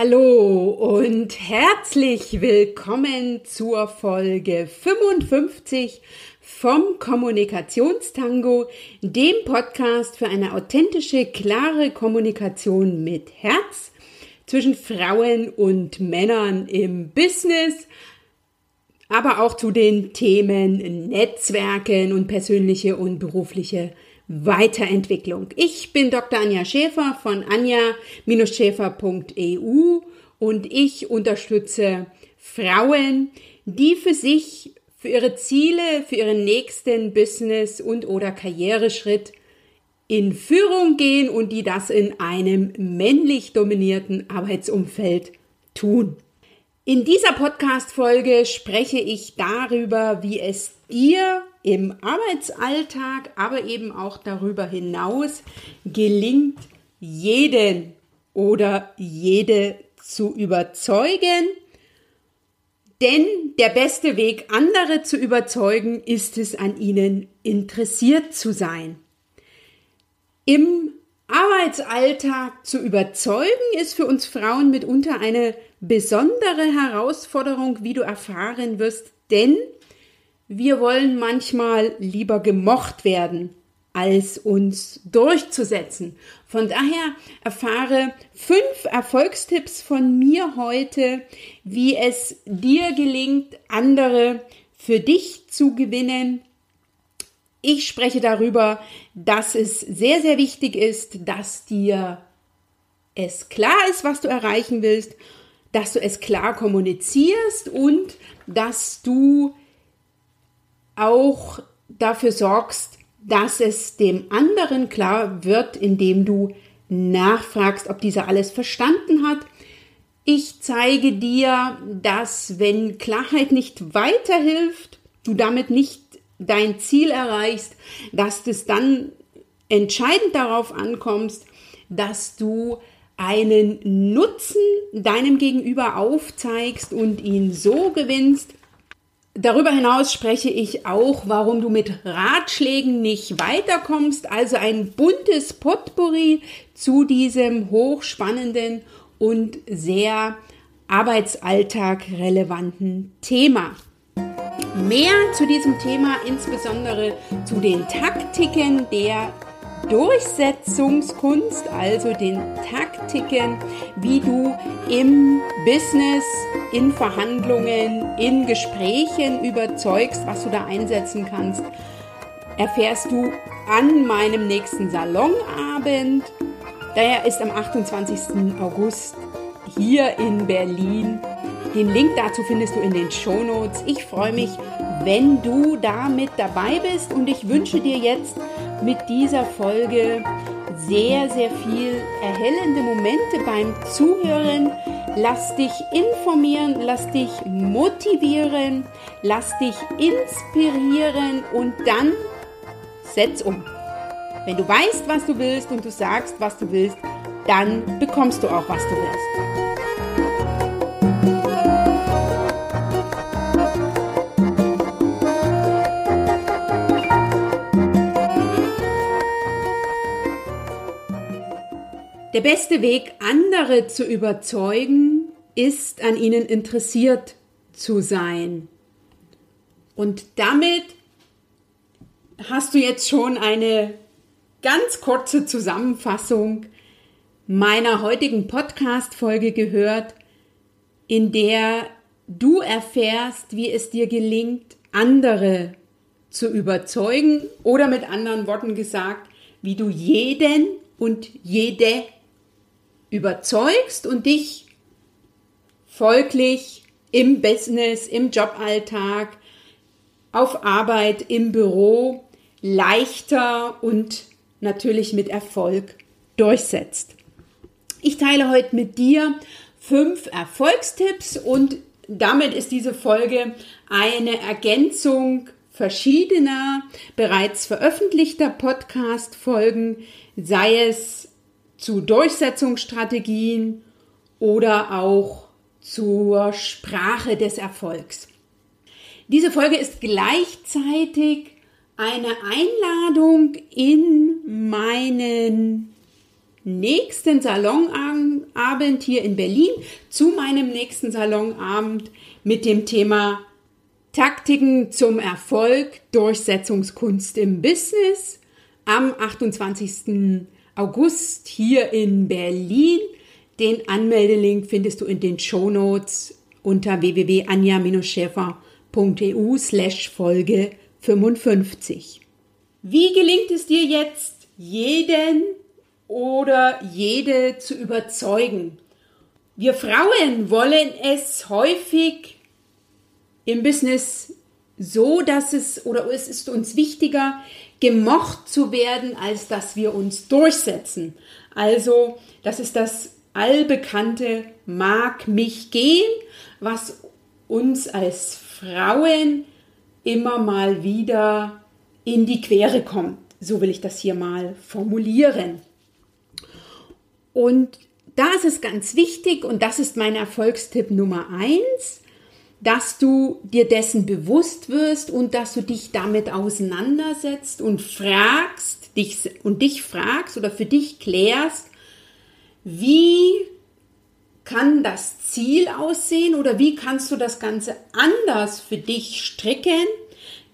Hallo und herzlich willkommen zur Folge 55 vom Kommunikationstango, dem Podcast für eine authentische, klare Kommunikation mit Herz zwischen Frauen und Männern im Business, aber auch zu den Themen Netzwerken und persönliche und berufliche Weiterentwicklung. Ich bin Dr. Anja Schäfer von anja-schäfer.eu und ich unterstütze Frauen, die für sich, für ihre Ziele, für ihren nächsten Business und oder Karriereschritt in Führung gehen und die das in einem männlich dominierten Arbeitsumfeld tun. In dieser Podcast-Folge spreche ich darüber, wie es dir im Arbeitsalltag, aber eben auch darüber hinaus gelingt, jeden oder jede zu überzeugen. Denn der beste Weg, andere zu überzeugen, ist es, an ihnen interessiert zu sein. Im Arbeitsalltag zu überzeugen, ist für uns Frauen mitunter eine besondere Herausforderung, wie du erfahren wirst, denn wir wollen manchmal lieber gemocht werden, als uns durchzusetzen. Von daher erfahre fünf Erfolgstipps von mir heute, wie es dir gelingt, andere für dich zu gewinnen. Ich spreche darüber, dass es sehr, sehr wichtig ist, dass dir es klar ist, was du erreichen willst, dass du es klar kommunizierst und dass du auch dafür sorgst, dass es dem anderen klar wird, indem du nachfragst, ob dieser alles verstanden hat. Ich zeige dir, dass wenn Klarheit nicht weiterhilft, du damit nicht dein Ziel erreichst, dass es dann entscheidend darauf ankommst, dass du einen Nutzen deinem Gegenüber aufzeigst und ihn so gewinnst, Darüber hinaus spreche ich auch, warum du mit Ratschlägen nicht weiterkommst, also ein buntes Potpourri zu diesem hochspannenden und sehr Arbeitsalltag relevanten Thema. Mehr zu diesem Thema, insbesondere zu den Taktiken der Durchsetzungskunst, also den Taktiken, wie du im Business, in Verhandlungen, in Gesprächen überzeugst, was du da einsetzen kannst, erfährst du an meinem nächsten Salonabend. Daher ist am 28. August hier in Berlin. Den Link dazu findest du in den Show Notes. Ich freue mich, wenn du da mit dabei bist und ich wünsche dir jetzt mit dieser Folge sehr, sehr viel erhellende Momente beim Zuhören. Lass dich informieren, lass dich motivieren, lass dich inspirieren und dann setz um. Wenn du weißt, was du willst und du sagst, was du willst, dann bekommst du auch, was du willst. Der beste Weg, andere zu überzeugen, ist, an ihnen interessiert zu sein. Und damit hast du jetzt schon eine ganz kurze Zusammenfassung meiner heutigen Podcast-Folge gehört, in der du erfährst, wie es dir gelingt, andere zu überzeugen oder mit anderen Worten gesagt, wie du jeden und jede überzeugst und dich folglich im Business, im Joballtag, auf Arbeit, im Büro leichter und natürlich mit Erfolg durchsetzt. Ich teile heute mit dir fünf Erfolgstipps und damit ist diese Folge eine Ergänzung verschiedener bereits veröffentlichter Podcast-Folgen, sei es zu Durchsetzungsstrategien oder auch zur Sprache des Erfolgs. Diese Folge ist gleichzeitig eine Einladung in meinen nächsten Salonabend hier in Berlin, zu meinem nächsten Salonabend mit dem Thema Taktiken zum Erfolg, Durchsetzungskunst im Business am 28. August hier in Berlin. Den Anmeldelink findest du in den Show Notes unter www.anja-schäfer.eu slash Folge 55. Wie gelingt es dir jetzt, jeden oder jede zu überzeugen? Wir Frauen wollen es häufig im Business so, dass es oder es ist uns wichtiger, gemocht zu werden, als dass wir uns durchsetzen. Also, das ist das allbekannte mag mich gehen, was uns als Frauen immer mal wieder in die Quere kommt. So will ich das hier mal formulieren. Und da ist es ganz wichtig, und das ist mein Erfolgstipp Nummer eins, dass du dir dessen bewusst wirst und dass du dich damit auseinandersetzt und fragst, dich und dich fragst oder für dich klärst, wie kann das Ziel aussehen oder wie kannst du das Ganze anders für dich stricken,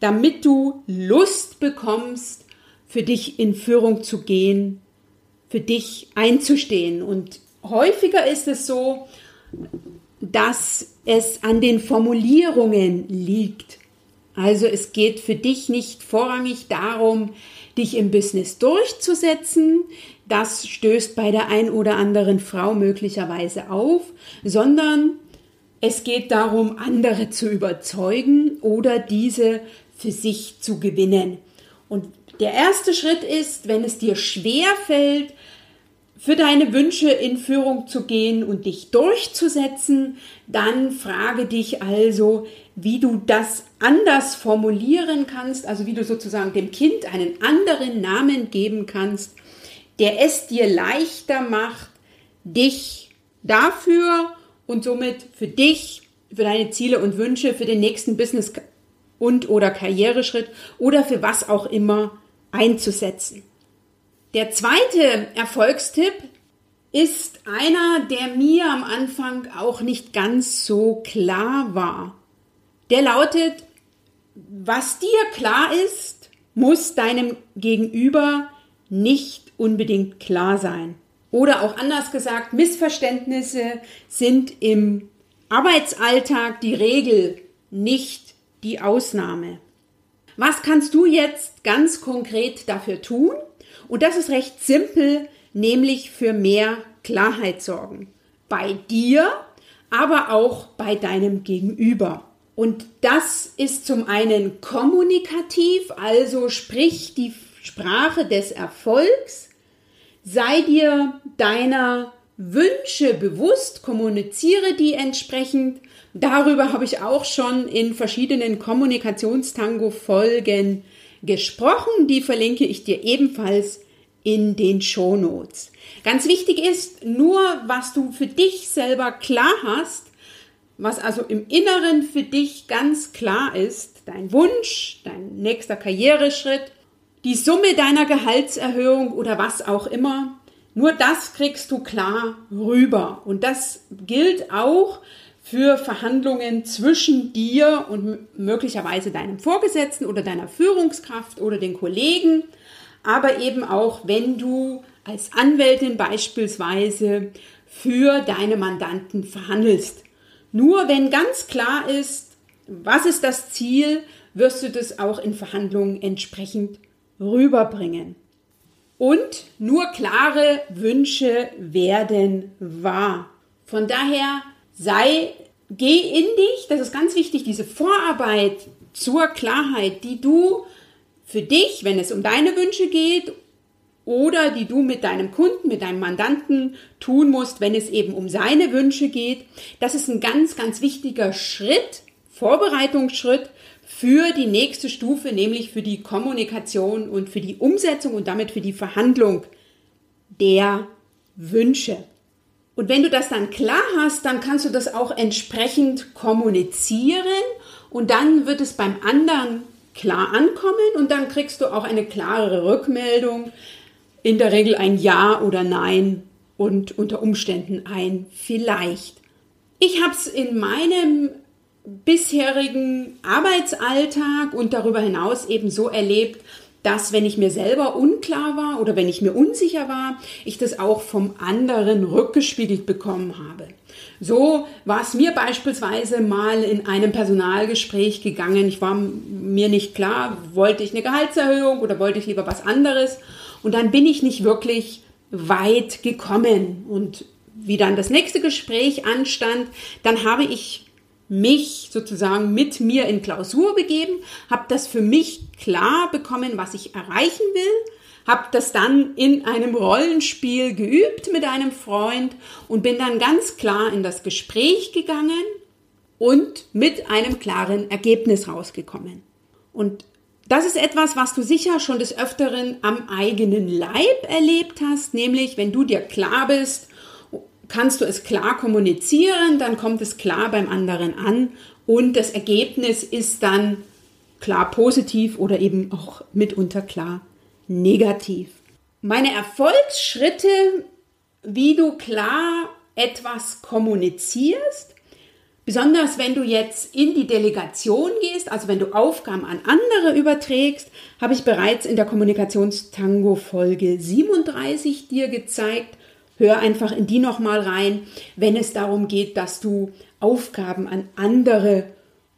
damit du Lust bekommst, für dich in Führung zu gehen, für dich einzustehen. Und häufiger ist es so, dass es an den Formulierungen liegt. Also es geht für dich nicht vorrangig darum, dich im Business durchzusetzen. Das stößt bei der ein oder anderen Frau möglicherweise auf, sondern es geht darum, andere zu überzeugen oder diese für sich zu gewinnen. Und der erste Schritt ist, wenn es dir schwer fällt, für deine Wünsche in Führung zu gehen und dich durchzusetzen, dann frage dich also, wie du das anders formulieren kannst, also wie du sozusagen dem Kind einen anderen Namen geben kannst, der es dir leichter macht, dich dafür und somit für dich, für deine Ziele und Wünsche, für den nächsten Business und oder Karriereschritt oder für was auch immer einzusetzen. Der zweite Erfolgstipp ist einer, der mir am Anfang auch nicht ganz so klar war. Der lautet, was dir klar ist, muss deinem Gegenüber nicht unbedingt klar sein. Oder auch anders gesagt, Missverständnisse sind im Arbeitsalltag die Regel, nicht die Ausnahme. Was kannst du jetzt ganz konkret dafür tun? Und das ist recht simpel, nämlich für mehr Klarheit sorgen. Bei dir, aber auch bei deinem Gegenüber. Und das ist zum einen kommunikativ, also sprich die Sprache des Erfolgs. Sei dir deiner Wünsche bewusst, kommuniziere die entsprechend. Darüber habe ich auch schon in verschiedenen Kommunikationstango-Folgen gesprochen. Die verlinke ich dir ebenfalls in den Shownotes. Ganz wichtig ist nur, was du für dich selber klar hast, was also im Inneren für dich ganz klar ist, dein Wunsch, dein nächster Karriereschritt, die Summe deiner Gehaltserhöhung oder was auch immer, nur das kriegst du klar rüber. Und das gilt auch für Verhandlungen zwischen dir und möglicherweise deinem Vorgesetzten oder deiner Führungskraft oder den Kollegen aber eben auch, wenn du als Anwältin beispielsweise für deine Mandanten verhandelst. Nur wenn ganz klar ist, was ist das Ziel, wirst du das auch in Verhandlungen entsprechend rüberbringen. Und nur klare Wünsche werden wahr. Von daher sei, geh in dich, das ist ganz wichtig, diese Vorarbeit zur Klarheit, die du für dich, wenn es um deine Wünsche geht oder die du mit deinem Kunden, mit deinem Mandanten tun musst, wenn es eben um seine Wünsche geht. Das ist ein ganz, ganz wichtiger Schritt, Vorbereitungsschritt für die nächste Stufe, nämlich für die Kommunikation und für die Umsetzung und damit für die Verhandlung der Wünsche. Und wenn du das dann klar hast, dann kannst du das auch entsprechend kommunizieren und dann wird es beim anderen klar ankommen und dann kriegst du auch eine klarere Rückmeldung in der Regel ein Ja oder Nein und unter Umständen ein Vielleicht. Ich habe es in meinem bisherigen Arbeitsalltag und darüber hinaus eben so erlebt, dass wenn ich mir selber unklar war oder wenn ich mir unsicher war, ich das auch vom anderen rückgespiegelt bekommen habe. So war es mir beispielsweise mal in einem Personalgespräch gegangen. Ich war mir nicht klar, wollte ich eine Gehaltserhöhung oder wollte ich lieber was anderes. Und dann bin ich nicht wirklich weit gekommen. Und wie dann das nächste Gespräch anstand, dann habe ich mich sozusagen mit mir in Klausur begeben, habe das für mich klar bekommen, was ich erreichen will, habe das dann in einem Rollenspiel geübt mit einem Freund und bin dann ganz klar in das Gespräch gegangen und mit einem klaren Ergebnis rausgekommen. Und das ist etwas, was du sicher schon des Öfteren am eigenen Leib erlebt hast, nämlich wenn du dir klar bist, kannst du es klar kommunizieren, dann kommt es klar beim anderen an und das Ergebnis ist dann klar positiv oder eben auch mitunter klar negativ. Meine Erfolgsschritte, wie du klar etwas kommunizierst, Besonders wenn du jetzt in die Delegation gehst, also wenn du Aufgaben an andere überträgst, habe ich bereits in der Kommunikationstango Folge 37 dir gezeigt. Hör einfach in die nochmal rein, wenn es darum geht, dass du Aufgaben an andere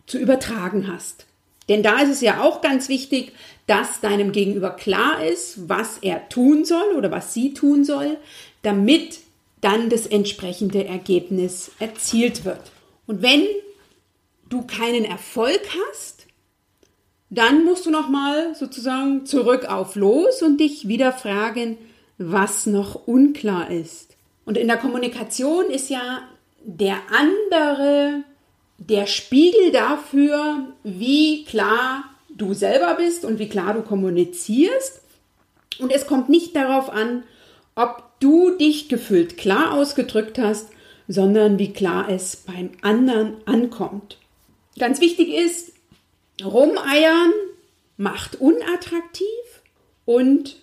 zu übertragen hast. Denn da ist es ja auch ganz wichtig, dass deinem Gegenüber klar ist, was er tun soll oder was sie tun soll, damit dann das entsprechende Ergebnis erzielt wird. Und wenn du keinen Erfolg hast, dann musst du nochmal sozusagen zurück auf los und dich wieder fragen, was noch unklar ist. Und in der Kommunikation ist ja der andere der Spiegel dafür, wie klar du selber bist und wie klar du kommunizierst. Und es kommt nicht darauf an, ob du dich gefüllt klar ausgedrückt hast sondern wie klar es beim anderen ankommt. Ganz wichtig ist, Rumeiern macht unattraktiv und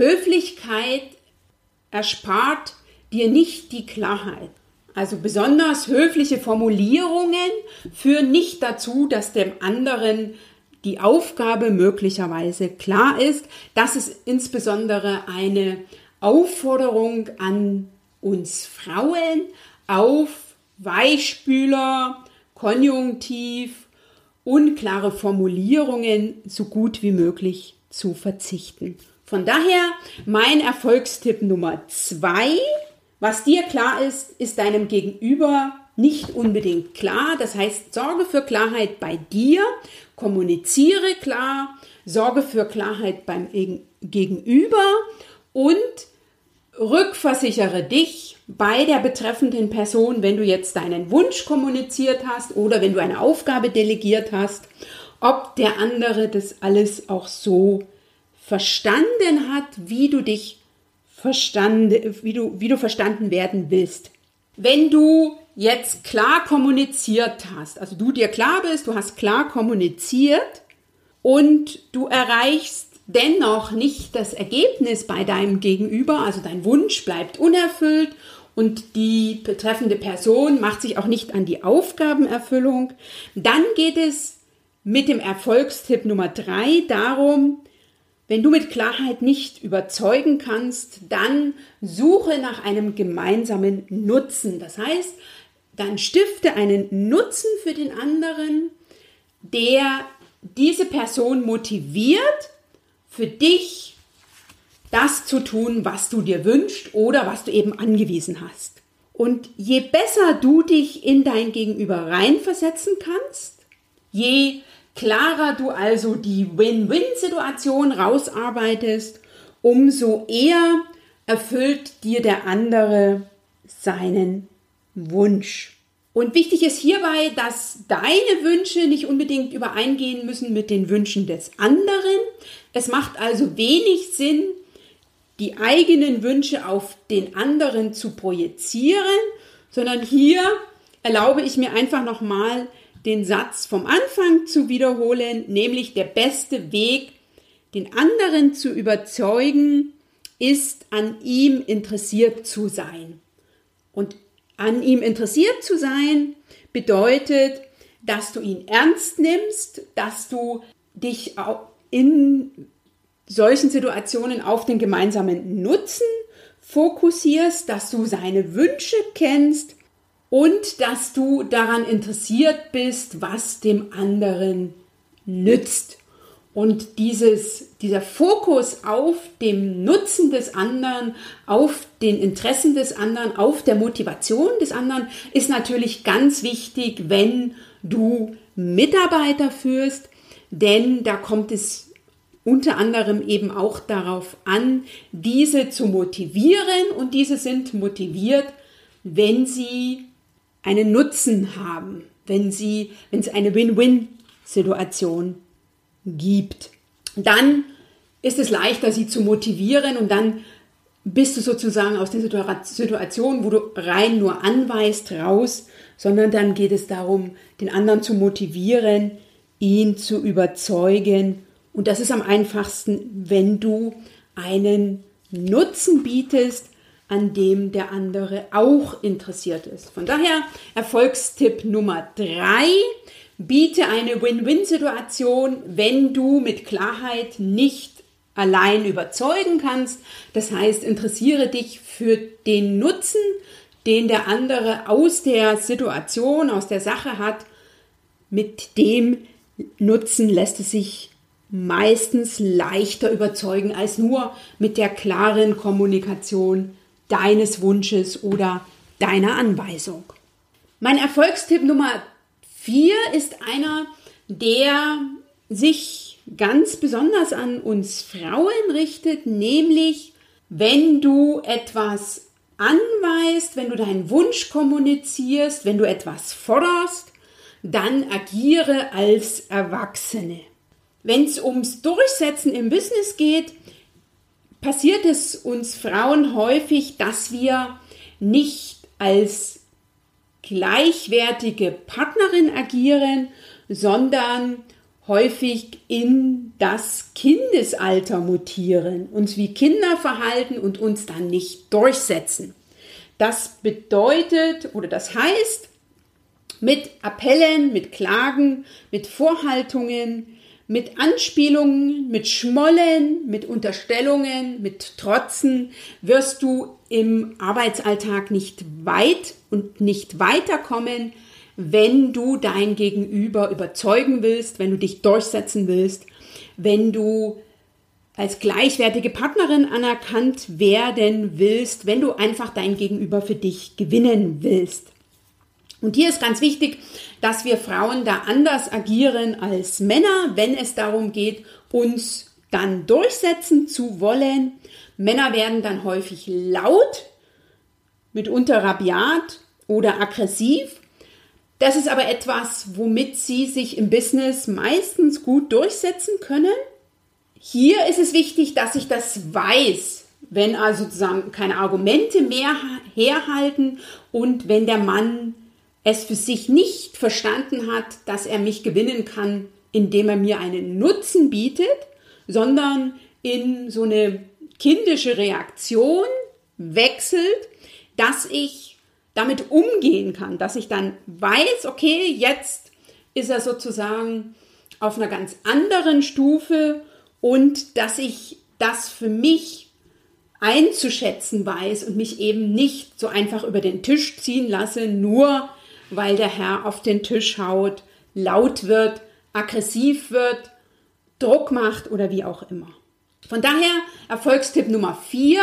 Höflichkeit erspart dir nicht die Klarheit. Also besonders höfliche Formulierungen führen nicht dazu, dass dem anderen die Aufgabe möglicherweise klar ist. Das ist insbesondere eine Aufforderung an uns Frauen, auf Weichspüler, Konjunktiv, unklare Formulierungen so gut wie möglich zu verzichten. Von daher mein Erfolgstipp Nummer zwei. Was dir klar ist, ist deinem Gegenüber nicht unbedingt klar. Das heißt, sorge für Klarheit bei dir, kommuniziere klar, sorge für Klarheit beim Gegenüber und rückversichere dich bei der betreffenden Person, wenn du jetzt deinen Wunsch kommuniziert hast oder wenn du eine Aufgabe delegiert hast, ob der andere das alles auch so verstanden hat, wie du dich verstanden, wie du, wie du verstanden werden willst. Wenn du jetzt klar kommuniziert hast, also du dir klar bist, du hast klar kommuniziert und du erreichst dennoch nicht das Ergebnis bei deinem Gegenüber, also dein Wunsch bleibt unerfüllt und die betreffende Person macht sich auch nicht an die Aufgabenerfüllung, dann geht es mit dem Erfolgstipp Nummer drei darum, wenn du mit Klarheit nicht überzeugen kannst, dann suche nach einem gemeinsamen Nutzen. Das heißt, dann stifte einen Nutzen für den anderen, der diese Person motiviert, für dich das zu tun, was du dir wünschst oder was du eben angewiesen hast. Und je besser du dich in dein Gegenüber reinversetzen kannst, je klarer du also die Win-Win-Situation rausarbeitest, umso eher erfüllt dir der andere seinen Wunsch. Und wichtig ist hierbei, dass deine Wünsche nicht unbedingt übereingehen müssen mit den Wünschen des anderen. Es macht also wenig Sinn, die eigenen Wünsche auf den anderen zu projizieren, sondern hier erlaube ich mir einfach nochmal den Satz vom Anfang zu wiederholen, nämlich der beste Weg, den anderen zu überzeugen, ist, an ihm interessiert zu sein. Und an ihm interessiert zu sein bedeutet, dass du ihn ernst nimmst, dass du dich in solchen Situationen auf den gemeinsamen Nutzen fokussierst, dass du seine Wünsche kennst und dass du daran interessiert bist, was dem anderen nützt. Und dieses, dieser Fokus auf dem Nutzen des anderen, auf den Interessen des anderen, auf der Motivation des anderen ist natürlich ganz wichtig, wenn du Mitarbeiter führst, denn da kommt es unter anderem eben auch darauf an, diese zu motivieren und diese sind motiviert, wenn sie einen Nutzen haben, wenn sie, wenn es eine Win-Win-Situation gibt. Dann ist es leichter, sie zu motivieren und dann bist du sozusagen aus der Situation, wo du rein nur anweist, raus, sondern dann geht es darum, den anderen zu motivieren, ihn zu überzeugen. Und das ist am einfachsten, wenn du einen Nutzen bietest, an dem der andere auch interessiert ist. Von daher Erfolgstipp Nummer drei. Biete eine Win-Win-Situation, wenn du mit Klarheit nicht allein überzeugen kannst. Das heißt, interessiere dich für den Nutzen, den der andere aus der Situation, aus der Sache hat. Mit dem Nutzen lässt es sich meistens leichter überzeugen als nur mit der klaren Kommunikation deines Wunsches oder deiner Anweisung. Mein Erfolgstipp Nummer vier ist einer, der sich ganz besonders an uns Frauen richtet, nämlich wenn du etwas anweist, wenn du deinen Wunsch kommunizierst, wenn du etwas forderst, dann agiere als Erwachsene. Wenn es ums Durchsetzen im Business geht, passiert es uns Frauen häufig, dass wir nicht als gleichwertige Partnerin agieren, sondern häufig in das Kindesalter mutieren, uns wie Kinder verhalten und uns dann nicht durchsetzen. Das bedeutet oder das heißt, mit Appellen, mit Klagen, mit Vorhaltungen, mit Anspielungen, mit Schmollen, mit Unterstellungen, mit Trotzen wirst du im Arbeitsalltag nicht weit und nicht weiterkommen, wenn du dein Gegenüber überzeugen willst, wenn du dich durchsetzen willst, wenn du als gleichwertige Partnerin anerkannt werden willst, wenn du einfach dein Gegenüber für dich gewinnen willst. Und hier ist ganz wichtig, dass wir Frauen da anders agieren als Männer, wenn es darum geht, uns dann durchsetzen zu wollen. Männer werden dann häufig laut, mitunter rabiat oder aggressiv. Das ist aber etwas, womit sie sich im Business meistens gut durchsetzen können. Hier ist es wichtig, dass ich das weiß, wenn also sozusagen keine Argumente mehr herhalten und wenn der Mann es für sich nicht verstanden hat, dass er mich gewinnen kann, indem er mir einen Nutzen bietet, sondern in so eine kindische Reaktion wechselt, dass ich damit umgehen kann, dass ich dann weiß, okay, jetzt ist er sozusagen auf einer ganz anderen Stufe und dass ich das für mich einzuschätzen weiß und mich eben nicht so einfach über den Tisch ziehen lasse, nur weil der Herr auf den Tisch haut, laut wird, aggressiv wird, Druck macht oder wie auch immer. Von daher Erfolgstipp Nummer 4.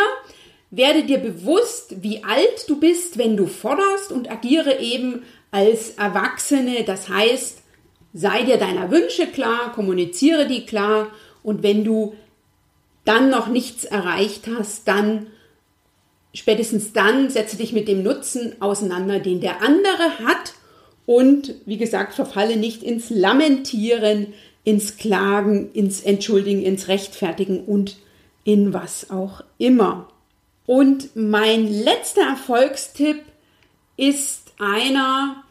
Werde dir bewusst, wie alt du bist, wenn du forderst und agiere eben als Erwachsene. Das heißt, sei dir deiner Wünsche klar, kommuniziere die klar und wenn du dann noch nichts erreicht hast, dann spätestens dann setze dich mit dem Nutzen auseinander, den der andere hat und wie gesagt, verfalle nicht ins Lamentieren, ins Klagen, ins Entschuldigen, ins Rechtfertigen und in was auch immer. Und mein letzter Erfolgstipp ist einer,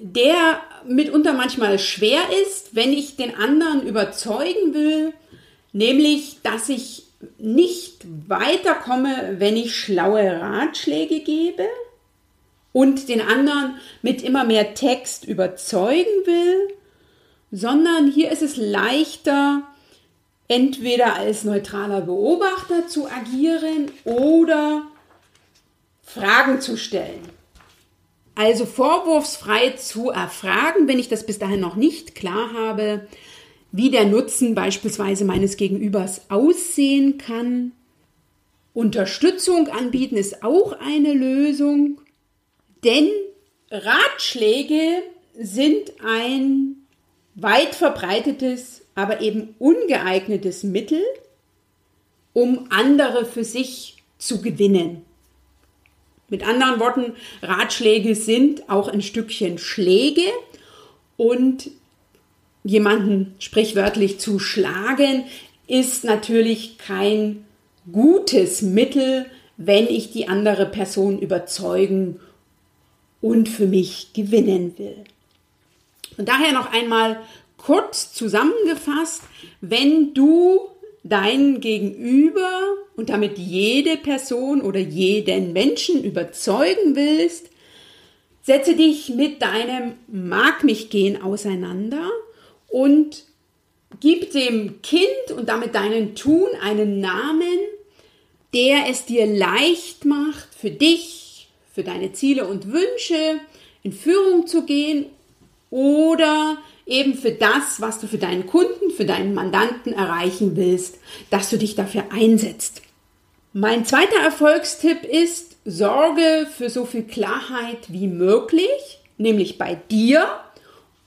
der mitunter manchmal schwer ist, wenn ich den anderen überzeugen will, nämlich, dass ich nicht weiterkomme, wenn ich schlaue Ratschläge gebe und den anderen mit immer mehr Text überzeugen will, sondern hier ist es leichter, entweder als neutraler Beobachter zu agieren oder Fragen zu stellen. Also vorwurfsfrei zu erfragen, wenn ich das bis dahin noch nicht klar habe, wie der Nutzen beispielsweise meines Gegenübers aussehen kann. Unterstützung anbieten ist auch eine Lösung, denn Ratschläge sind ein weit verbreitetes, aber eben ungeeignetes Mittel, um andere für sich zu gewinnen. Mit anderen Worten, Ratschläge sind auch ein Stückchen Schläge und jemanden sprichwörtlich zu schlagen ist natürlich kein gutes Mittel, wenn ich die andere Person überzeugen und für mich gewinnen will. Und daher noch einmal kurz zusammengefasst, wenn du dein Gegenüber und damit jede Person oder jeden Menschen überzeugen willst, setze dich mit deinem Mag mich gehen auseinander und gib dem Kind und damit deinem Tun einen Namen, der es dir leicht macht, für dich, für deine Ziele und Wünsche in Führung zu gehen oder eben für das, was du für deinen Kunden, für deinen Mandanten erreichen willst, dass du dich dafür einsetzt. Mein zweiter Erfolgstipp ist, sorge für so viel Klarheit wie möglich, nämlich bei dir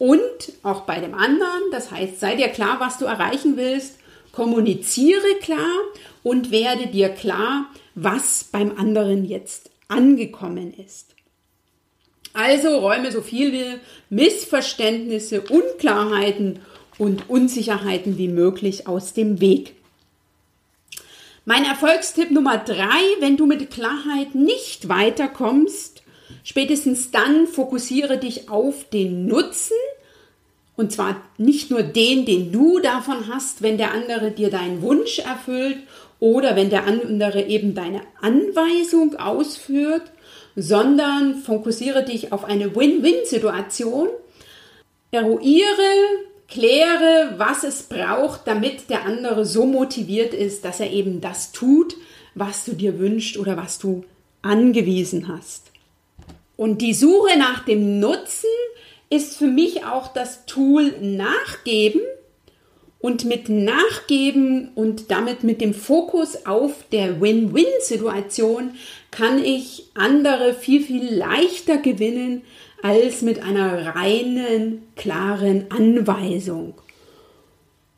und auch bei dem anderen. Das heißt, sei dir klar, was du erreichen willst, kommuniziere klar und werde dir klar, was beim anderen jetzt angekommen ist. Also räume so viele Missverständnisse, Unklarheiten und Unsicherheiten wie möglich aus dem Weg. Mein Erfolgstipp Nummer drei, wenn du mit Klarheit nicht weiterkommst, spätestens dann fokussiere dich auf den Nutzen und zwar nicht nur den, den du davon hast, wenn der andere dir deinen Wunsch erfüllt oder wenn der andere eben deine Anweisung ausführt, sondern fokussiere dich auf eine Win-Win-Situation. Eruiere, kläre, was es braucht, damit der andere so motiviert ist, dass er eben das tut, was du dir wünschst oder was du angewiesen hast. Und die Suche nach dem Nutzen ist für mich auch das Tool Nachgeben. Und mit Nachgeben und damit mit dem Fokus auf der Win-Win-Situation kann ich andere viel, viel leichter gewinnen als mit einer reinen, klaren Anweisung.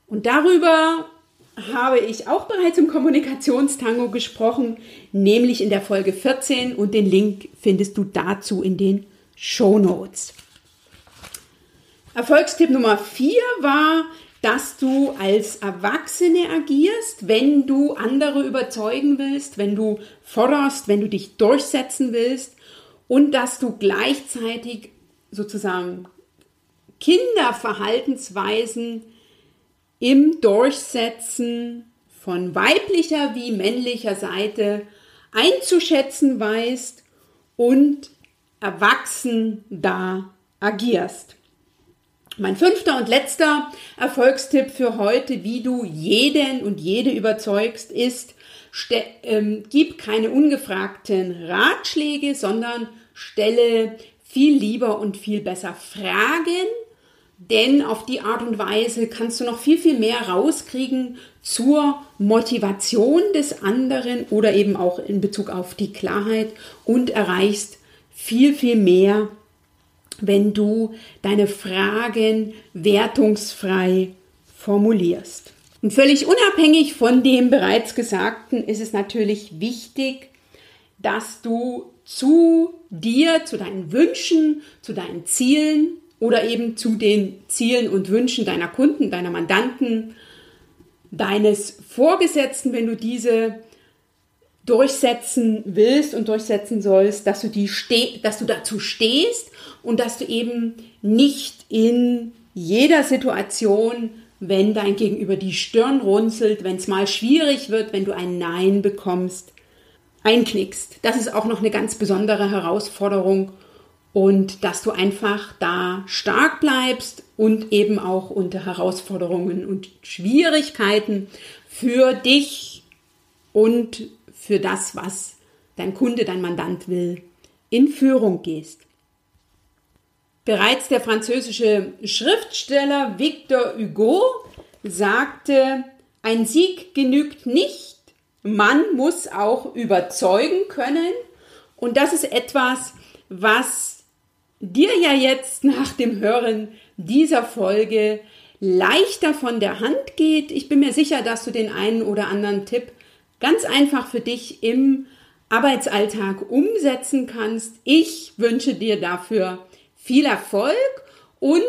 Und darüber habe ich auch bereits im Kommunikationstango gesprochen, nämlich in der Folge 14 und den Link findest du dazu in den Show Notes. Erfolgstipp Nummer 4 war, dass du als Erwachsene agierst, wenn du andere überzeugen willst, wenn du forderst, wenn du dich durchsetzen willst und dass du gleichzeitig sozusagen Kinderverhaltensweisen im Durchsetzen von weiblicher wie männlicher Seite einzuschätzen weißt und erwachsen da agierst. Mein fünfter und letzter Erfolgstipp für heute, wie du jeden und jede überzeugst, ist, ähm, gib keine ungefragten Ratschläge, sondern stelle viel lieber und viel besser Fragen, denn auf die Art und Weise kannst du noch viel, viel mehr rauskriegen zur Motivation des anderen oder eben auch in Bezug auf die Klarheit und erreichst viel, viel mehr wenn du deine Fragen wertungsfrei formulierst. Und völlig unabhängig von dem bereits Gesagten ist es natürlich wichtig, dass du zu dir, zu deinen Wünschen, zu deinen Zielen oder eben zu den Zielen und Wünschen deiner Kunden, deiner Mandanten, deines Vorgesetzten, wenn du diese durchsetzen willst und durchsetzen sollst, dass du, die ste dass du dazu stehst und dass du eben nicht in jeder Situation wenn dein Gegenüber die Stirn runzelt, wenn es mal schwierig wird, wenn du ein Nein bekommst, einknickst. Das ist auch noch eine ganz besondere Herausforderung und dass du einfach da stark bleibst und eben auch unter Herausforderungen und Schwierigkeiten für dich und für das, was dein Kunde, dein Mandant will, in Führung gehst. Bereits der französische Schriftsteller Victor Hugo sagte, ein Sieg genügt nicht, man muss auch überzeugen können. Und das ist etwas, was dir ja jetzt nach dem Hören dieser Folge leichter von der Hand geht. Ich bin mir sicher, dass du den einen oder anderen Tipp ganz einfach für dich im Arbeitsalltag umsetzen kannst. Ich wünsche dir dafür viel Erfolg und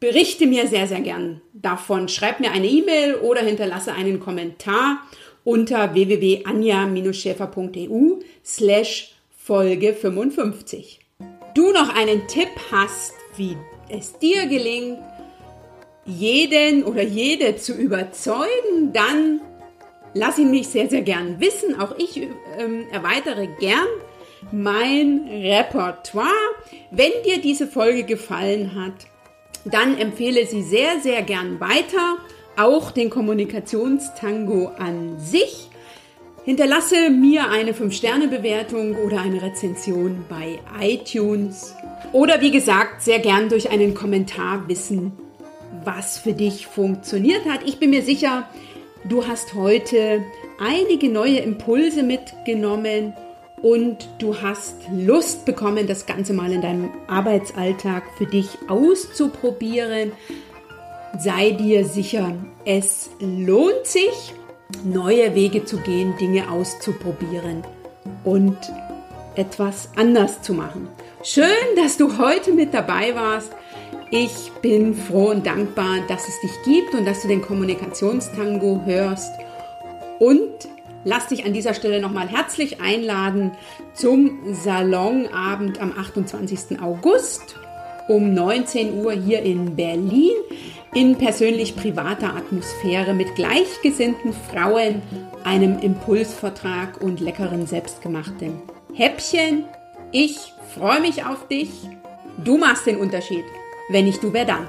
berichte mir sehr, sehr gern davon. Schreib mir eine E-Mail oder hinterlasse einen Kommentar unter www.anja-schäfer.eu slash Folge 55. Du noch einen Tipp hast, wie es dir gelingt, jeden oder jede zu überzeugen, dann lass ihn mich sehr, sehr gern wissen. Auch ich ähm, erweitere gern mein Repertoire. Wenn dir diese Folge gefallen hat, dann empfehle sie sehr, sehr gern weiter. Auch den Kommunikationstango an sich. Hinterlasse mir eine 5-Sterne-Bewertung oder eine Rezension bei iTunes. Oder wie gesagt, sehr gern durch einen Kommentar wissen, was für dich funktioniert hat. Ich bin mir sicher, du hast heute einige neue Impulse mitgenommen und du hast Lust bekommen, das Ganze mal in deinem Arbeitsalltag für dich auszuprobieren, sei dir sicher, es lohnt sich, neue Wege zu gehen, Dinge auszuprobieren und etwas anders zu machen. Schön, dass du heute mit dabei warst. Ich bin froh und dankbar, dass es dich gibt und dass du den Kommunikationstango hörst. Und lass dich an dieser Stelle nochmal herzlich einladen zum Salonabend am 28. August um 19 Uhr hier in Berlin in persönlich privater Atmosphäre mit gleichgesinnten Frauen, einem Impulsvertrag und leckeren selbstgemachten Häppchen. Ich freue mich auf dich. Du machst den Unterschied. Wenn nicht du, wer dann?